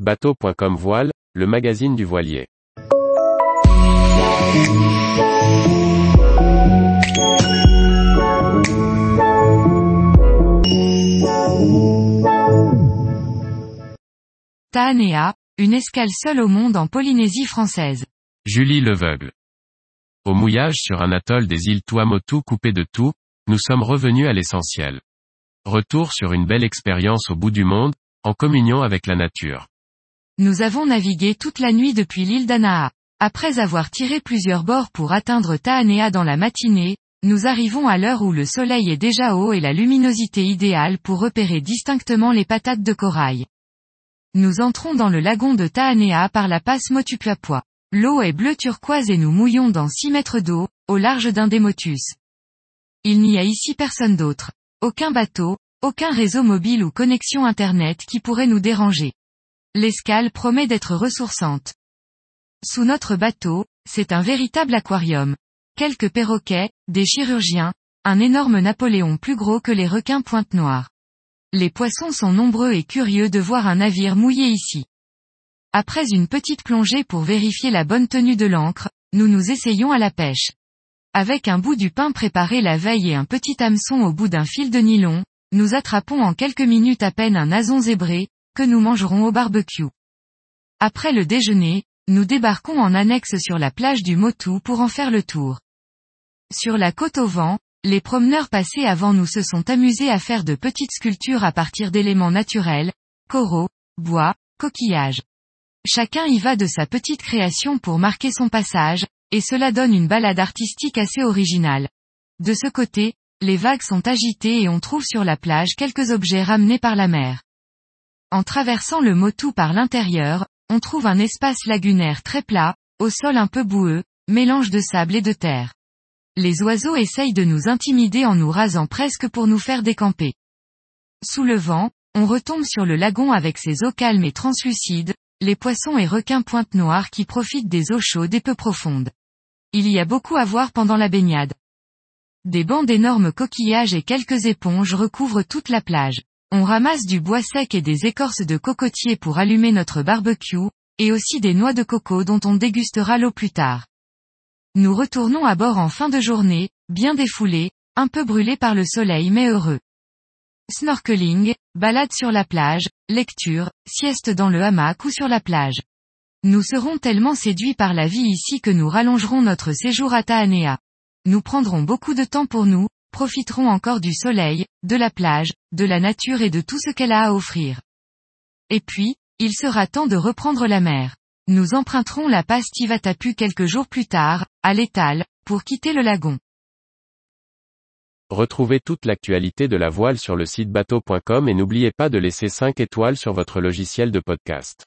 Bateau.com Voile, le magazine du voilier. Taanea, une escale seule au monde en Polynésie française. Julie Leveugle. Au mouillage sur un atoll des îles Tuamotu coupé de tout, nous sommes revenus à l'essentiel. Retour sur une belle expérience au bout du monde, en communion avec la nature. Nous avons navigué toute la nuit depuis l'île d'Anaa. Après avoir tiré plusieurs bords pour atteindre Taanea dans la matinée, nous arrivons à l'heure où le soleil est déjà haut et la luminosité idéale pour repérer distinctement les patates de corail. Nous entrons dans le lagon de Taanea par la passe Motupuapua. L'eau est bleu turquoise et nous mouillons dans 6 mètres d'eau, au large d'un démotus. Il n'y a ici personne d'autre. Aucun bateau, aucun réseau mobile ou connexion Internet qui pourrait nous déranger. L'escale promet d'être ressourçante. Sous notre bateau, c'est un véritable aquarium. Quelques perroquets, des chirurgiens, un énorme Napoléon plus gros que les requins pointe noire. Les poissons sont nombreux et curieux de voir un navire mouillé ici. Après une petite plongée pour vérifier la bonne tenue de l'ancre, nous nous essayons à la pêche. Avec un bout du pain préparé la veille et un petit hameçon au bout d'un fil de nylon, nous attrapons en quelques minutes à peine un azon zébré, que nous mangerons au barbecue. Après le déjeuner, nous débarquons en annexe sur la plage du Motu pour en faire le tour. Sur la côte au vent, les promeneurs passés avant nous se sont amusés à faire de petites sculptures à partir d'éléments naturels, coraux, bois, coquillages. Chacun y va de sa petite création pour marquer son passage, et cela donne une balade artistique assez originale. De ce côté, les vagues sont agitées et on trouve sur la plage quelques objets ramenés par la mer. En traversant le Motu par l'intérieur, on trouve un espace lagunaire très plat, au sol un peu boueux, mélange de sable et de terre. Les oiseaux essayent de nous intimider en nous rasant presque pour nous faire décamper. Sous le vent, on retombe sur le lagon avec ses eaux calmes et translucides, les poissons et requins pointe noire qui profitent des eaux chaudes et peu profondes. Il y a beaucoup à voir pendant la baignade. Des bancs d'énormes coquillages et quelques éponges recouvrent toute la plage. On ramasse du bois sec et des écorces de cocotier pour allumer notre barbecue, et aussi des noix de coco dont on dégustera l'eau plus tard. Nous retournons à bord en fin de journée, bien défoulés, un peu brûlés par le soleil mais heureux. Snorkeling, balade sur la plage, lecture, sieste dans le hamac ou sur la plage. Nous serons tellement séduits par la vie ici que nous rallongerons notre séjour à Taanea. Nous prendrons beaucoup de temps pour nous, profiterons encore du soleil, de la plage, de la nature et de tout ce qu'elle a à offrir. Et puis, il sera temps de reprendre la mer. Nous emprunterons la passe Tivatapu quelques jours plus tard, à l'étal, pour quitter le lagon. Retrouvez toute l'actualité de la voile sur le site bateau.com et n'oubliez pas de laisser 5 étoiles sur votre logiciel de podcast.